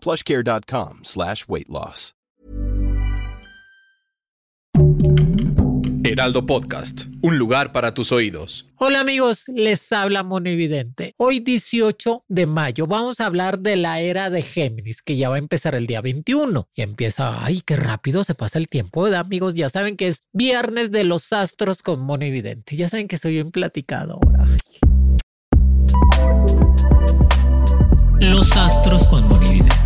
plushcare.com slash weight loss. Heraldo Podcast, un lugar para tus oídos. Hola amigos, les habla Monividente. Hoy 18 de mayo vamos a hablar de la era de Géminis, que ya va a empezar el día 21. Y empieza, ay, qué rápido se pasa el tiempo, ¿verdad amigos? Ya saben que es viernes de los astros con Monividente. Ya saben que soy bien platicado ahora. Los astros con Monividente.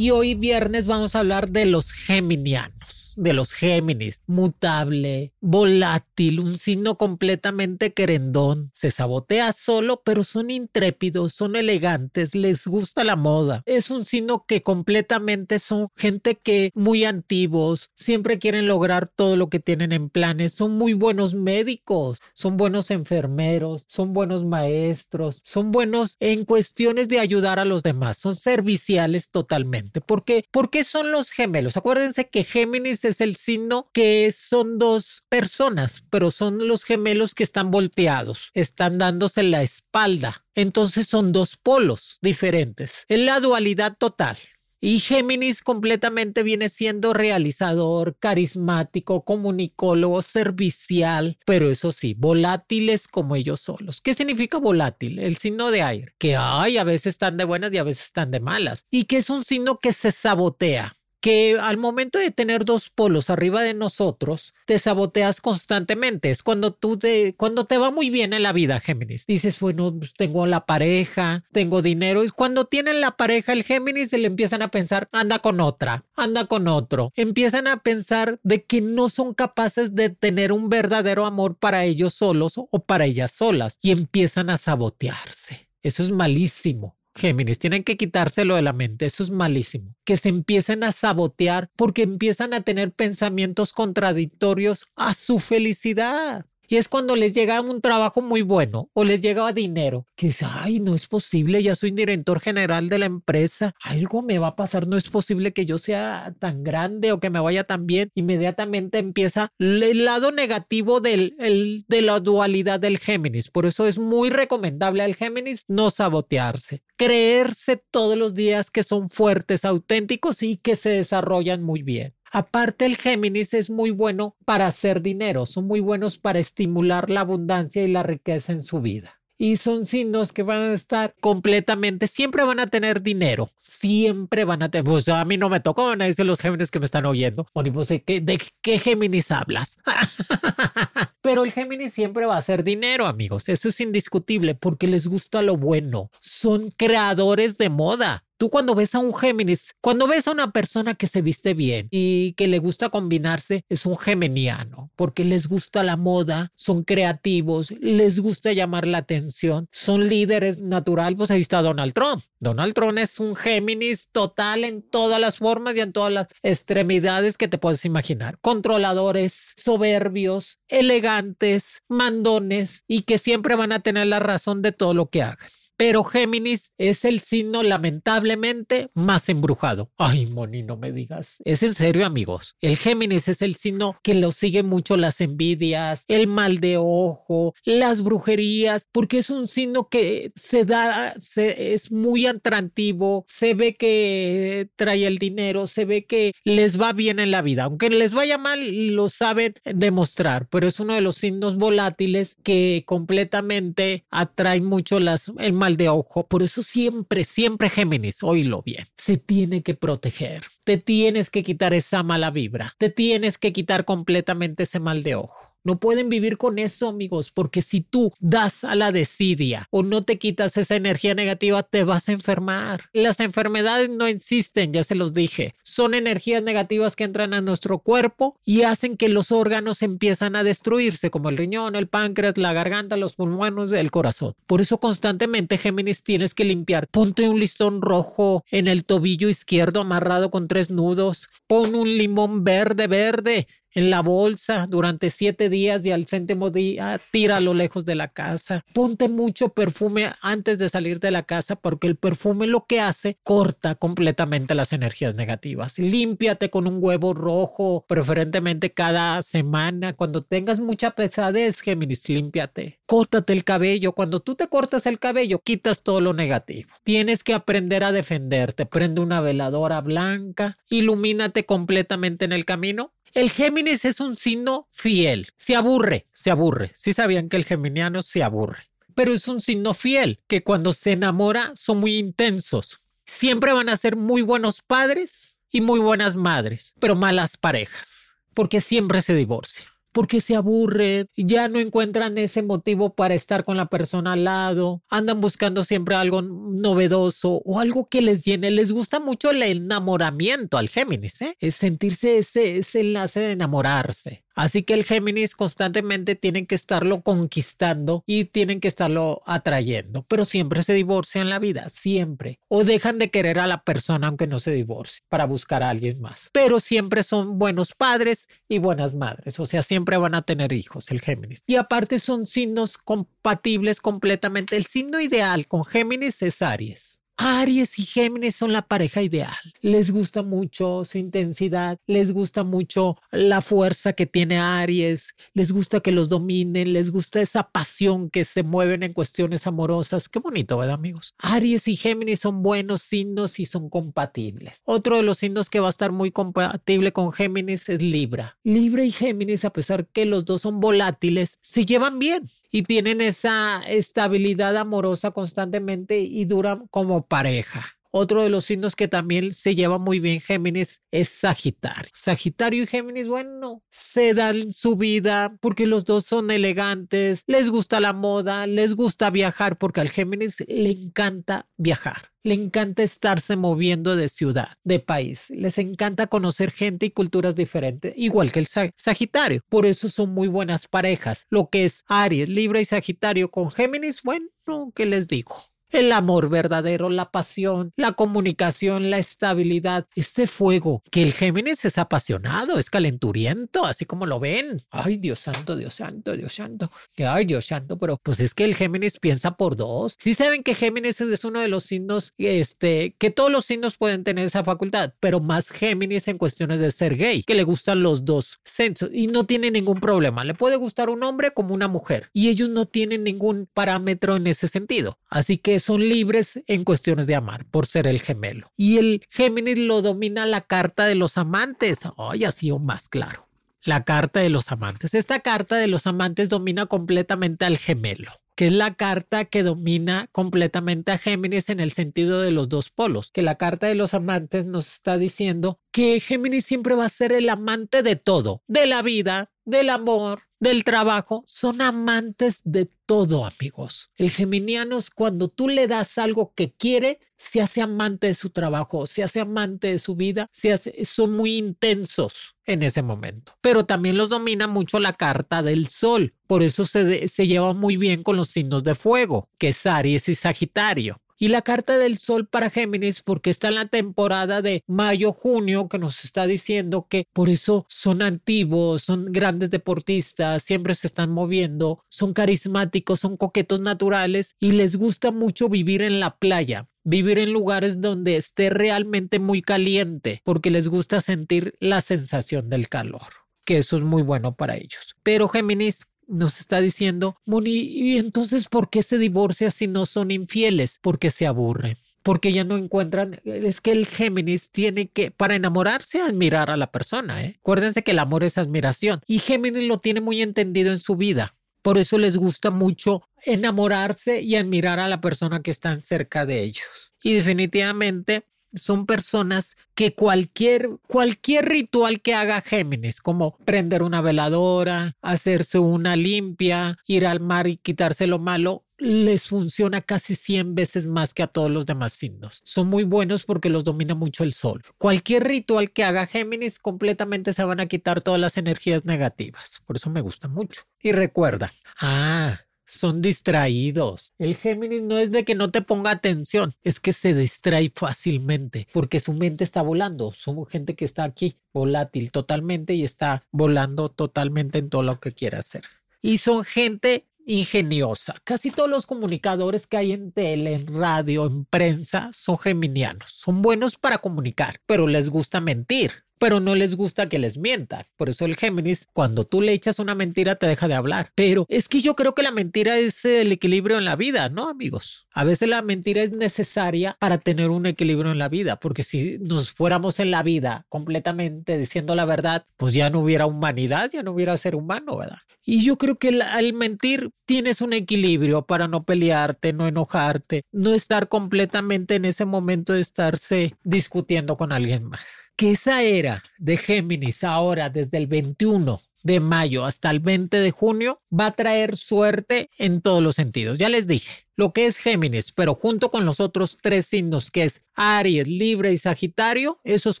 Y hoy viernes vamos a hablar de los geminianos, de los Géminis, mutable, volátil, un signo completamente querendón. Se sabotea solo, pero son intrépidos, son elegantes, les gusta la moda. Es un signo que completamente son gente que muy antiguos, siempre quieren lograr todo lo que tienen en planes, son muy buenos médicos, son buenos enfermeros, son buenos maestros, son buenos en cuestiones de ayudar a los demás, son serviciales totalmente. ¿Por qué? Porque son los gemelos. Acuérdense que Géminis es el signo que son dos personas, pero son los gemelos que están volteados, están dándose la espalda. Entonces son dos polos diferentes. Es la dualidad total. Y Géminis completamente viene siendo realizador, carismático, comunicólogo, servicial, pero eso sí, volátiles como ellos solos. ¿Qué significa volátil? El signo de aire, que hay, a veces están de buenas y a veces están de malas, y que es un signo que se sabotea que al momento de tener dos polos arriba de nosotros, te saboteas constantemente. Es cuando tú te, cuando te va muy bien en la vida, Géminis. Dices, bueno, pues tengo la pareja, tengo dinero. Y cuando tienen la pareja, el Géminis se le empiezan a pensar, anda con otra, anda con otro. Empiezan a pensar de que no son capaces de tener un verdadero amor para ellos solos o para ellas solas y empiezan a sabotearse. Eso es malísimo. Géminis, tienen que quitárselo de la mente, eso es malísimo. Que se empiecen a sabotear porque empiezan a tener pensamientos contradictorios a su felicidad. Y es cuando les llega un trabajo muy bueno o les llega dinero, que dice, ay, no es posible, ya soy director general de la empresa, algo me va a pasar, no es posible que yo sea tan grande o que me vaya tan bien. Inmediatamente empieza el lado negativo del, el, de la dualidad del Géminis. Por eso es muy recomendable al Géminis no sabotearse, creerse todos los días que son fuertes, auténticos y que se desarrollan muy bien. Aparte, el Géminis es muy bueno para hacer dinero, son muy buenos para estimular la abundancia y la riqueza en su vida. Y son signos que van a estar completamente, siempre van a tener dinero, siempre van a tener, pues a mí no me tocó, van a decir los Géminis que me están oyendo, o pues, ¿de qué, de qué Géminis hablas? Pero el Géminis siempre va a ser dinero, amigos, eso es indiscutible, porque les gusta lo bueno, son creadores de moda, Tú cuando ves a un Géminis, cuando ves a una persona que se viste bien y que le gusta combinarse, es un geminiano. porque les gusta la moda, son creativos, les gusta llamar la atención, son líderes natural, pues ahí está Donald Trump. Donald Trump es un Géminis total en todas las formas y en todas las extremidades que te puedes imaginar. Controladores, soberbios, elegantes, mandones y que siempre van a tener la razón de todo lo que hagan. Pero Géminis es el signo lamentablemente más embrujado. Ay, Moni, no me digas. Es en serio, amigos. El Géminis es el signo que lo sigue mucho las envidias, el mal de ojo, las brujerías, porque es un signo que se da, es muy atractivo, se ve que trae el dinero, se ve que les va bien en la vida. Aunque les vaya mal, lo saben demostrar, pero es uno de los signos volátiles que completamente atrae mucho las, el mal de ojo. Por eso siempre, siempre Géminis, oílo bien, se tiene que proteger. Te tienes que quitar esa mala vibra. Te tienes que quitar completamente ese mal de ojo. No pueden vivir con eso, amigos, porque si tú das a la desidia o no te quitas esa energía negativa, te vas a enfermar. Las enfermedades no existen, ya se los dije. Son energías negativas que entran a nuestro cuerpo y hacen que los órganos empiezan a destruirse, como el riñón, el páncreas, la garganta, los pulmones, el corazón. Por eso constantemente, Géminis, tienes que limpiar. Ponte un listón rojo en el tobillo izquierdo amarrado con tres nudos. Pon un limón verde, verde en la bolsa durante siete días y al céntimo día tíralo lejos de la casa. Ponte mucho perfume antes de salir de la casa porque el perfume lo que hace corta completamente las energías negativas. Límpiate con un huevo rojo, preferentemente cada semana. Cuando tengas mucha pesadez, Géminis, límpiate. Córtate el cabello. Cuando tú te cortas el cabello, quitas todo lo negativo. Tienes que aprender a defenderte. Prende una veladora blanca, ilumínate completamente en el camino el Géminis es un signo fiel. Se aburre, se aburre. Sí sabían que el geminiano se aburre. Pero es un signo fiel, que cuando se enamora son muy intensos. Siempre van a ser muy buenos padres y muy buenas madres, pero malas parejas, porque siempre se divorcian porque se aburren, ya no encuentran ese motivo para estar con la persona al lado, andan buscando siempre algo novedoso o algo que les llene. Les gusta mucho el enamoramiento al Géminis, ¿eh? es sentirse ese, ese enlace de enamorarse. Así que el Géminis constantemente tienen que estarlo conquistando y tienen que estarlo atrayendo, pero siempre se divorcian la vida, siempre. O dejan de querer a la persona aunque no se divorcie para buscar a alguien más. Pero siempre son buenos padres y buenas madres, o sea, siempre van a tener hijos el Géminis. Y aparte son signos compatibles completamente. El signo ideal con Géminis es Aries. Aries y Géminis son la pareja ideal. Les gusta mucho su intensidad, les gusta mucho la fuerza que tiene Aries, les gusta que los dominen, les gusta esa pasión que se mueven en cuestiones amorosas. Qué bonito, ¿verdad, amigos? Aries y Géminis son buenos signos y son compatibles. Otro de los signos que va a estar muy compatible con Géminis es Libra. Libra y Géminis, a pesar que los dos son volátiles, se llevan bien y tienen esa estabilidad amorosa constantemente y duran como pareja. Otro de los signos que también se lleva muy bien Géminis es Sagitario. Sagitario y Géminis, bueno, se dan su vida porque los dos son elegantes, les gusta la moda, les gusta viajar porque al Géminis le encanta viajar. Le encanta estarse moviendo de ciudad, de país. Les encanta conocer gente y culturas diferentes, igual que el Sagitario. Por eso son muy buenas parejas. Lo que es Aries, Libra y Sagitario con Géminis, bueno, ¿qué les digo? El amor verdadero, la pasión, la comunicación, la estabilidad, ese fuego, que el Géminis es apasionado, es calenturiento, así como lo ven. Ay, Dios santo, Dios santo, Dios santo. Ay, Dios santo, pero pues es que el Géminis piensa por dos. Sí saben que Géminis es uno de los signos, este, que todos los signos pueden tener esa facultad, pero más Géminis en cuestiones de ser gay, que le gustan los dos sensos y no tiene ningún problema. Le puede gustar un hombre como una mujer y ellos no tienen ningún parámetro en ese sentido. Así que son libres en cuestiones de amar por ser el gemelo. Y el Géminis lo domina la carta de los amantes. Ay, así o más claro. La carta de los amantes. Esta carta de los amantes domina completamente al gemelo que es la carta que domina completamente a Géminis en el sentido de los dos polos, que la carta de los amantes nos está diciendo que Géminis siempre va a ser el amante de todo, de la vida, del amor, del trabajo, son amantes de todo, amigos. El geminiano es cuando tú le das algo que quiere, se hace amante de su trabajo, se hace amante de su vida, se hace, son muy intensos en ese momento. Pero también los domina mucho la carta del sol. Por eso se, se lleva muy bien con los signos de fuego, que es Aries y Sagitario. Y la carta del sol para Géminis, porque está en la temporada de mayo-junio, que nos está diciendo que por eso son antiguos, son grandes deportistas, siempre se están moviendo, son carismáticos, son coquetos naturales y les gusta mucho vivir en la playa vivir en lugares donde esté realmente muy caliente, porque les gusta sentir la sensación del calor, que eso es muy bueno para ellos. Pero Géminis, nos está diciendo, Moni, ¿y entonces por qué se divorcia si no son infieles? Porque se aburren. Porque ya no encuentran, es que el Géminis tiene que, para enamorarse, admirar a la persona. ¿eh? Acuérdense que el amor es admiración y Géminis lo tiene muy entendido en su vida. Por eso les gusta mucho enamorarse y admirar a la persona que está cerca de ellos. Y definitivamente son personas que cualquier, cualquier ritual que haga Géminis, como prender una veladora, hacerse una limpia, ir al mar y quitarse lo malo, les funciona casi 100 veces más que a todos los demás signos. Son muy buenos porque los domina mucho el sol. Cualquier ritual que haga Géminis completamente se van a quitar todas las energías negativas. Por eso me gusta mucho. Y recuerda, ah, son distraídos. El Géminis no es de que no te ponga atención, es que se distrae fácilmente porque su mente está volando. Somos gente que está aquí volátil totalmente y está volando totalmente en todo lo que quiere hacer. Y son gente ingeniosa. Casi todos los comunicadores que hay en tele, en radio, en prensa son geminianos. Son buenos para comunicar, pero les gusta mentir pero no les gusta que les mientan. Por eso el Géminis, cuando tú le echas una mentira, te deja de hablar. Pero es que yo creo que la mentira es el equilibrio en la vida, ¿no, amigos? A veces la mentira es necesaria para tener un equilibrio en la vida, porque si nos fuéramos en la vida completamente diciendo la verdad, pues ya no hubiera humanidad, ya no hubiera ser humano, ¿verdad? Y yo creo que al mentir tienes un equilibrio para no pelearte, no enojarte, no estar completamente en ese momento de estarse discutiendo con alguien más. Que esa era de Géminis ahora desde el 21 de mayo hasta el 20 de junio va a traer suerte en todos los sentidos. Ya les dije lo que es Géminis, pero junto con los otros tres signos que es Aries, Libre y Sagitario, esos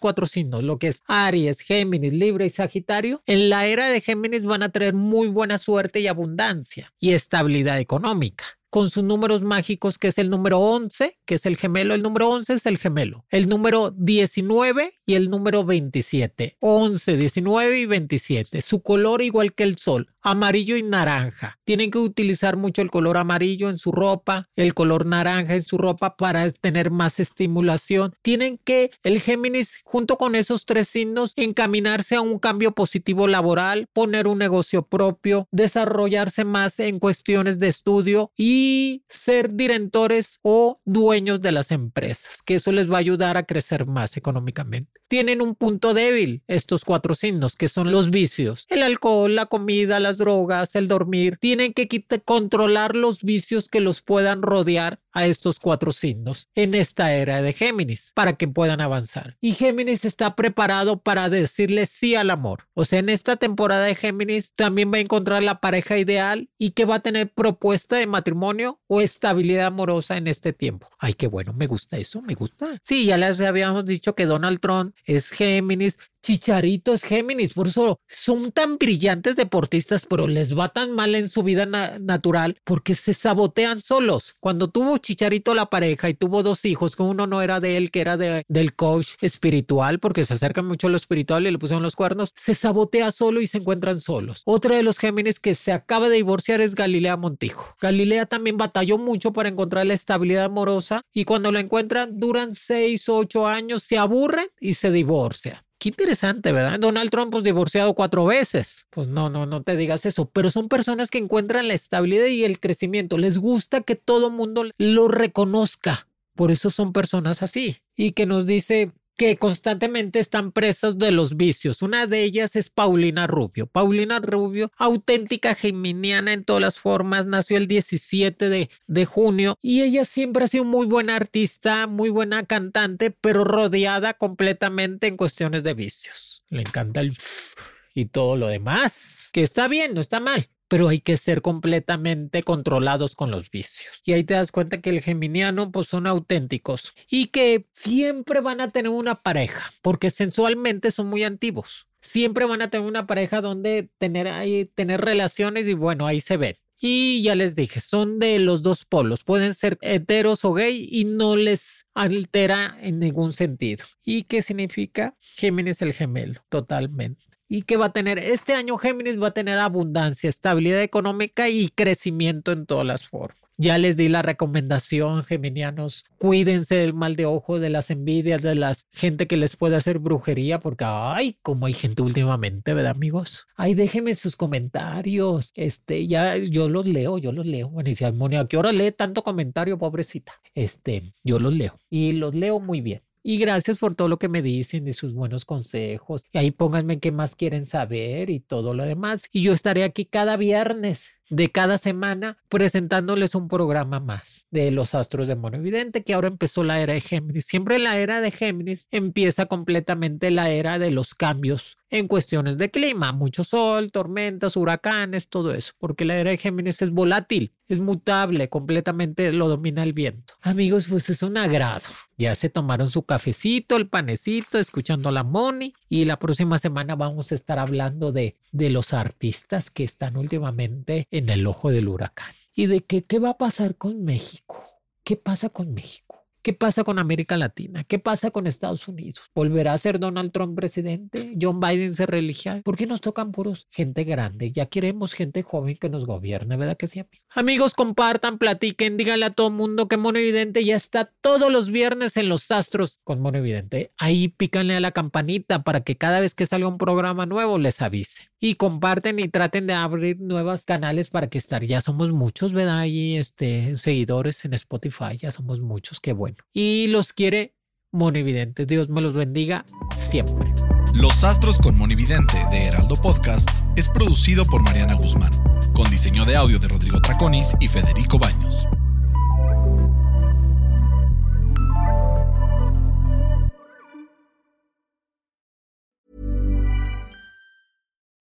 cuatro signos, lo que es Aries, Géminis, Libre y Sagitario, en la era de Géminis van a traer muy buena suerte y abundancia y estabilidad económica con sus números mágicos, que es el número 11, que es el gemelo. El número 11 es el gemelo. El número 19 y el número 27. 11, 19 y 27. Su color igual que el sol, amarillo y naranja. Tienen que utilizar mucho el color amarillo en su ropa, el color naranja en su ropa para tener más estimulación. Tienen que el Géminis, junto con esos tres signos, encaminarse a un cambio positivo laboral, poner un negocio propio, desarrollarse más en cuestiones de estudio y ser directores o dueños de las empresas, que eso les va a ayudar a crecer más económicamente. Tienen un punto débil estos cuatro signos, que son los vicios, el alcohol, la comida, las drogas, el dormir. Tienen que controlar los vicios que los puedan rodear a estos cuatro signos en esta era de Géminis para que puedan avanzar. Y Géminis está preparado para decirle sí al amor. O sea, en esta temporada de Géminis también va a encontrar la pareja ideal y que va a tener propuesta de matrimonio o estabilidad amorosa en este tiempo. Ay, qué bueno, me gusta eso, me gusta. Sí, ya les habíamos dicho que Donald Trump es Géminis, Chicharito es Géminis, por eso son tan brillantes deportistas, pero les va tan mal en su vida natural porque se sabotean solos. Cuando tuvo Chicharito la pareja y tuvo dos hijos, que uno no era de él, que era de, del coach espiritual, porque se acerca mucho a lo espiritual y le pusieron los cuernos, se sabotea solo y se encuentran solos. Otra de los Géminis que se acaba de divorciar es Galilea Montijo. Galilea también batalló mucho para encontrar la estabilidad amorosa y cuando la encuentran duran seis o ocho años, se aburren y se divorcian. Qué interesante, ¿verdad? Donald Trump, pues divorciado cuatro veces. Pues no, no, no te digas eso. Pero son personas que encuentran la estabilidad y el crecimiento. Les gusta que todo mundo lo reconozca. Por eso son personas así. Y que nos dice, que constantemente están presos de los vicios. Una de ellas es Paulina Rubio. Paulina Rubio, auténtica geminiana en todas las formas, nació el 17 de, de junio y ella siempre ha sido muy buena artista, muy buena cantante, pero rodeada completamente en cuestiones de vicios. Le encanta el y todo lo demás, que está bien, no está mal, pero hay que ser completamente controlados con los vicios. Y ahí te das cuenta que el geminiano pues son auténticos y que siempre van a tener una pareja, porque sensualmente son muy antiguos. Siempre van a tener una pareja donde tener ahí tener relaciones y bueno, ahí se ven. Y ya les dije, son de los dos polos, pueden ser heteros o gay y no les altera en ningún sentido. ¿Y qué significa? Géminis el gemelo, totalmente y que va a tener este año Géminis va a tener abundancia, estabilidad económica y crecimiento en todas las formas. Ya les di la recomendación, geminianos, cuídense del mal de ojo, de las envidias, de la gente que les puede hacer brujería, porque ay, como hay gente últimamente, ¿verdad, amigos? Ay, déjenme sus comentarios. Este, ya yo los leo, yo los leo. Bueno, y si ¿a qué hora lee tanto comentario, pobrecita? Este, yo los leo y los leo muy bien. Y gracias por todo lo que me dicen y sus buenos consejos. Y ahí pónganme qué más quieren saber y todo lo demás. Y yo estaré aquí cada viernes de cada semana presentándoles un programa más de los astros de mono evidente que ahora empezó la era de Géminis. Siempre la era de Géminis empieza completamente la era de los cambios en cuestiones de clima, mucho sol, tormentas, huracanes, todo eso, porque la era de Géminis es volátil, es mutable, completamente lo domina el viento. Amigos, pues es un agrado. Ya se tomaron su cafecito, el panecito, escuchando la Moni y la próxima semana vamos a estar hablando de, de los artistas que están últimamente en el ojo del huracán y de qué va a pasar con México. ¿Qué pasa con México? ¿Qué pasa con América Latina? ¿Qué pasa con Estados Unidos? ¿Volverá a ser Donald Trump presidente? ¿John Biden se religia? ¿Por qué nos tocan puros gente grande? Ya queremos gente joven que nos gobierne, ¿verdad que sí, amigos? Amigos, compartan, platiquen, díganle a todo mundo que Mono Evidente ya está todos los viernes en los astros con Mono Evidente. Ahí pícanle a la campanita para que cada vez que salga un programa nuevo les avise y comparten y traten de abrir nuevos canales para que estar. Ya somos muchos, ¿verdad? Ahí este, seguidores en Spotify, ya somos muchos, qué bueno. Y los quiere Monividente. Dios me los bendiga siempre. Los Astros con Monividente de Heraldo Podcast es producido por Mariana Guzmán, con diseño de audio de Rodrigo Traconis y Federico Baños.